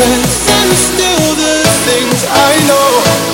happens, and still the things I know.